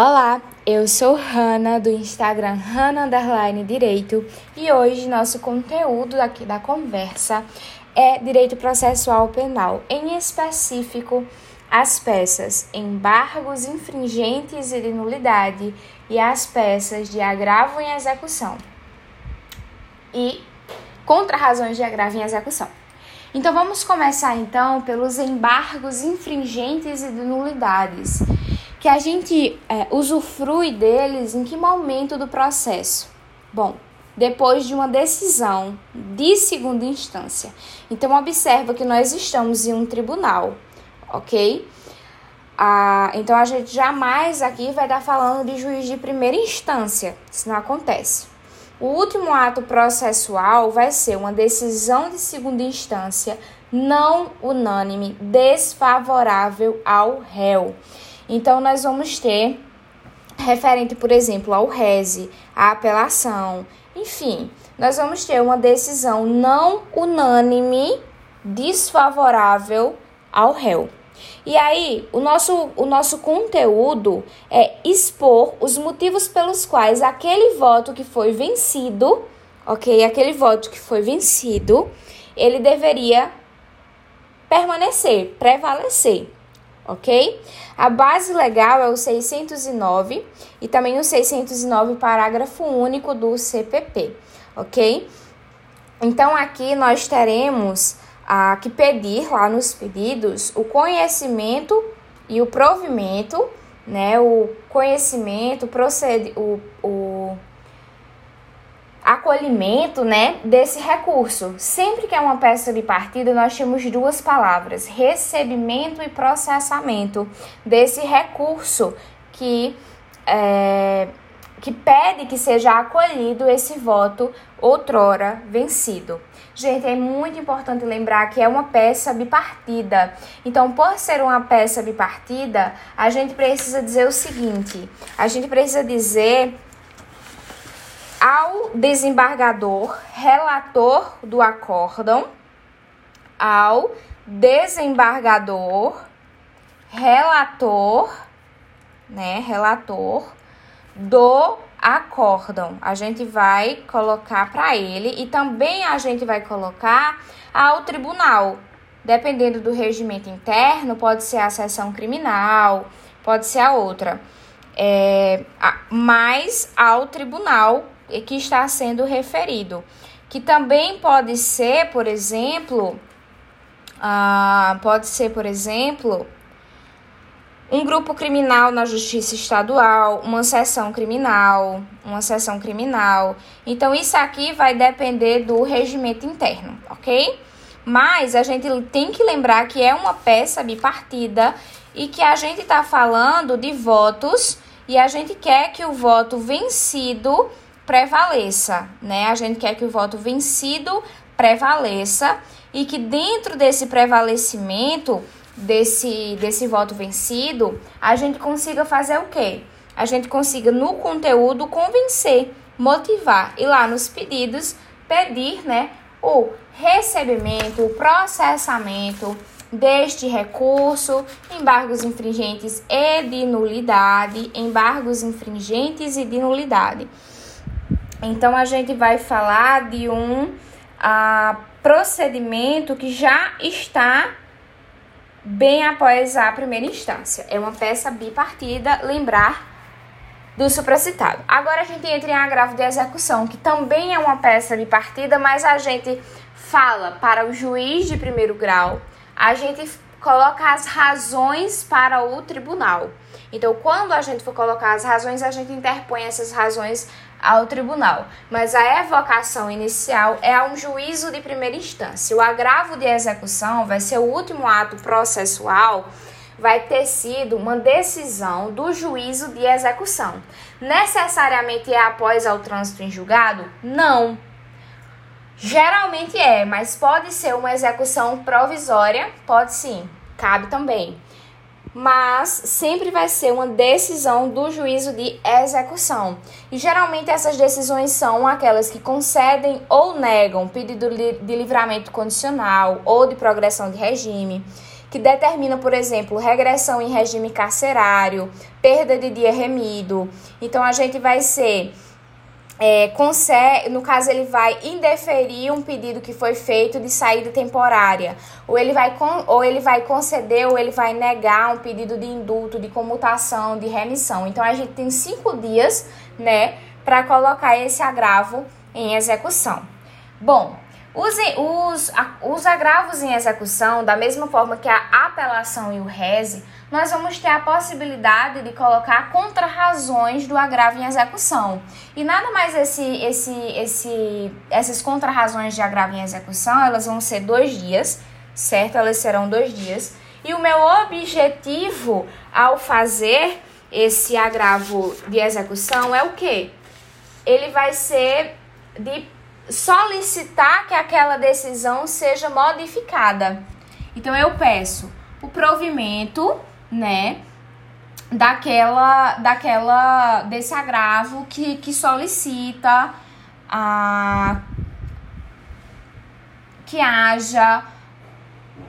Olá, eu sou Hanna do Instagram Hanna Underline Direito e hoje nosso conteúdo aqui da conversa é Direito Processual Penal, em específico as peças embargos infringentes e de nulidade e as peças de agravo em execução e contra-razões de agravo em execução. Então vamos começar então pelos embargos infringentes e de nulidades que a gente é, usufrui deles em que momento do processo? Bom, depois de uma decisão de segunda instância. Então, observa que nós estamos em um tribunal, ok? Ah, então, a gente jamais aqui vai estar falando de juiz de primeira instância, isso não acontece. O último ato processual vai ser uma decisão de segunda instância não unânime desfavorável ao réu. Então, nós vamos ter referente, por exemplo, ao rese, a apelação, enfim, nós vamos ter uma decisão não unânime desfavorável ao réu. E aí, o nosso, o nosso conteúdo é expor os motivos pelos quais aquele voto que foi vencido, ok? Aquele voto que foi vencido, ele deveria permanecer, prevalecer ok? A base legal é o 609 e também o 609, parágrafo único do CPP, ok? Então, aqui nós teremos a que pedir lá nos pedidos o conhecimento e o provimento, né? O conhecimento, procede, o, o acolhimento, né, desse recurso. Sempre que é uma peça de partida, nós temos duas palavras: recebimento e processamento desse recurso que é, que pede que seja acolhido esse voto outrora vencido. Gente, é muito importante lembrar que é uma peça bipartida. Então, por ser uma peça bipartida, a gente precisa dizer o seguinte: a gente precisa dizer ao desembargador, relator do acórdão, ao desembargador, relator, né, relator do acórdão. A gente vai colocar para ele e também a gente vai colocar ao tribunal. Dependendo do regimento interno, pode ser a seção criminal, pode ser a outra. É, mais ao tribunal que está sendo referido. Que também pode ser, por exemplo, ah, pode ser, por exemplo, um grupo criminal na justiça estadual, uma seção criminal, uma seção criminal. Então, isso aqui vai depender do regimento interno, ok? Mas a gente tem que lembrar que é uma peça bipartida e que a gente está falando de votos e a gente quer que o voto vencido prevaleça, né? A gente quer que o voto vencido prevaleça e que dentro desse prevalecimento desse desse voto vencido, a gente consiga fazer o quê? A gente consiga no conteúdo convencer, motivar e lá nos pedidos pedir, né, o recebimento, o processamento deste recurso, embargos infringentes e de nulidade, embargos infringentes e de nulidade. Então, a gente vai falar de um a, procedimento que já está bem após a primeira instância. É uma peça bipartida, lembrar do supracitado. Agora a gente entra em agravo de execução, que também é uma peça bipartida, mas a gente fala para o juiz de primeiro grau, a gente coloca as razões para o tribunal. Então, quando a gente for colocar as razões, a gente interpõe essas razões ao tribunal, mas a evocação inicial é a um juízo de primeira instância. O agravo de execução vai ser o último ato processual, vai ter sido uma decisão do juízo de execução. Necessariamente é após ao trânsito em julgado? Não. Geralmente é, mas pode ser uma execução provisória? Pode sim, cabe também mas sempre vai ser uma decisão do juízo de execução. E geralmente essas decisões são aquelas que concedem ou negam pedido de livramento condicional ou de progressão de regime, que determina, por exemplo, regressão em regime carcerário, perda de dia remido. Então a gente vai ser é, consegue, no caso, ele vai indeferir um pedido que foi feito de saída temporária, ou ele vai, con, ou ele vai conceder ou ele vai negar um pedido de indulto, de comutação, de remissão. Então, a gente tem cinco dias, né, para colocar esse agravo em execução. Bom, os, os, os agravos em execução, da mesma forma que a apelação e o reze, nós vamos ter a possibilidade de colocar contrarrazões do agravo em execução. E nada mais esse, esse, esse, essas contrarrazões de agravo em execução, elas vão ser dois dias, certo? Elas serão dois dias. E o meu objetivo ao fazer esse agravo de execução é o quê? Ele vai ser de solicitar que aquela decisão seja modificada. Então eu peço o provimento né, daquela, daquela desse agravo que, que solicita a, que haja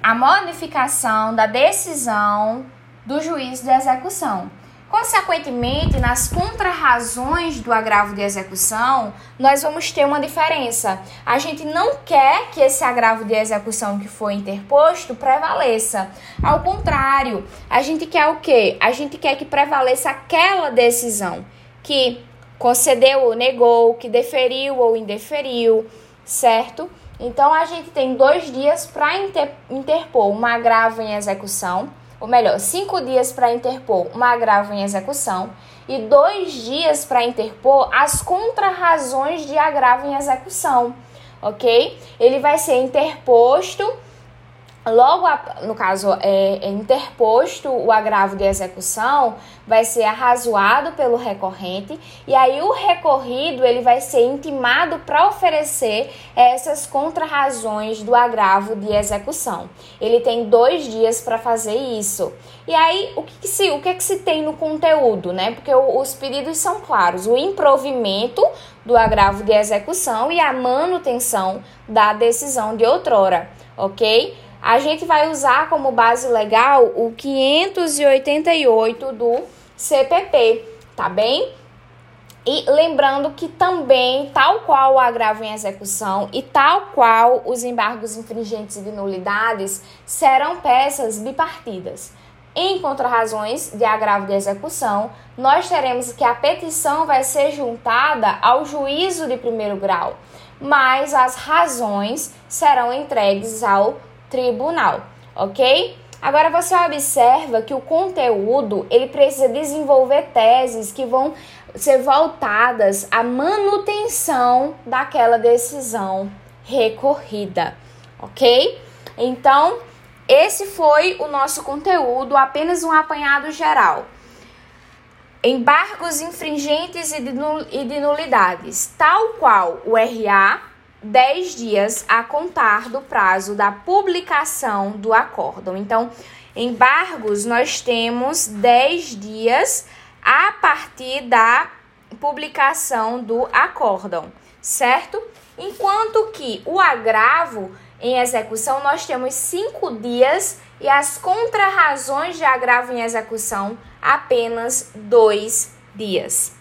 a modificação da decisão do juiz de execução. Consequentemente, nas contrarrazões do agravo de execução, nós vamos ter uma diferença. A gente não quer que esse agravo de execução que foi interposto prevaleça. Ao contrário, a gente quer o quê? A gente quer que prevaleça aquela decisão que concedeu ou negou, que deferiu ou indeferiu, certo? Então, a gente tem dois dias para interpor um agravo em execução ou melhor, cinco dias para interpor um agravo em execução e dois dias para interpor as contrarrazões de agravo em execução, ok? Ele vai ser interposto Logo, no caso, é, é, interposto o agravo de execução, vai ser arrazoado pelo recorrente e aí o recorrido ele vai ser intimado para oferecer essas contrarrazões do agravo de execução. Ele tem dois dias para fazer isso. E aí, o que, que, se, o que, que se tem no conteúdo, né? Porque o, os pedidos são claros: o improvimento do agravo de execução e a manutenção da decisão de outrora, ok? A gente vai usar como base legal o 588 do CPP, tá bem? E lembrando que também, tal qual o agravo em execução e tal qual os embargos infringentes de nulidades, serão peças bipartidas. Em contrarrazões de agravo de execução, nós teremos que a petição vai ser juntada ao juízo de primeiro grau, mas as razões serão entregues ao tribunal, ok? Agora você observa que o conteúdo ele precisa desenvolver teses que vão ser voltadas à manutenção daquela decisão recorrida, ok? Então, esse foi o nosso conteúdo, apenas um apanhado geral. Embargos infringentes e de nulidades, tal qual o RA, 10 dias a contar do prazo da publicação do acórdão. Então, embargos nós temos 10 dias a partir da publicação do acórdão, certo? Enquanto que o agravo em execução nós temos 5 dias e as contrarrazões de agravo em execução apenas 2 dias.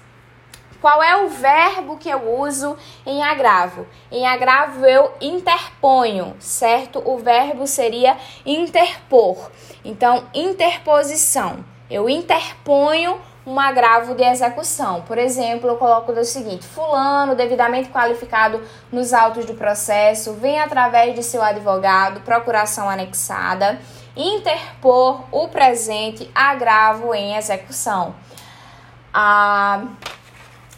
Qual é o verbo que eu uso em agravo? Em agravo eu interponho, certo? O verbo seria interpor. Então, interposição. Eu interponho um agravo de execução. Por exemplo, eu coloco o seguinte: Fulano, devidamente qualificado nos autos do processo, vem através de seu advogado, procuração anexada, interpor o presente agravo em execução. Ah,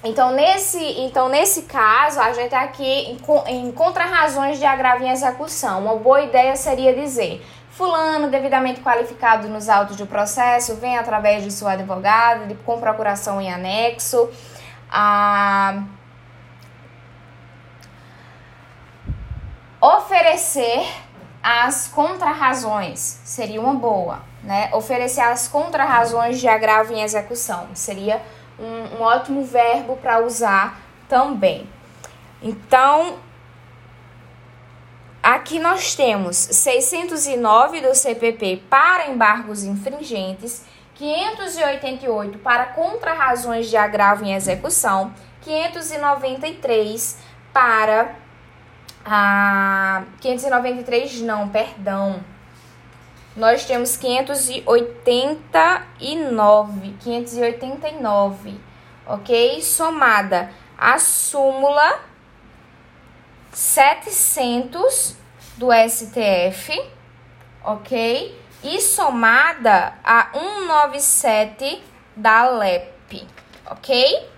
então nesse, então, nesse caso, a gente tá aqui em, contrarrazões de agravo em execução. Uma boa ideia seria dizer: Fulano, devidamente qualificado nos autos do processo, vem através de seu advogado, de, com procuração em anexo. A oferecer as contrarrazões seria uma boa, né? Oferecer as contrarrazões de agravo em execução seria um, um ótimo verbo para usar também. Então, Aqui nós temos 609 do CPP para embargos infringentes, 588 para contrarrazões de agravo em execução, 593 para a 593 não, perdão. Nós temos 589, 589, OK? Somada a súmula 700 do STF, ok? E somada a 197 da LEP, ok?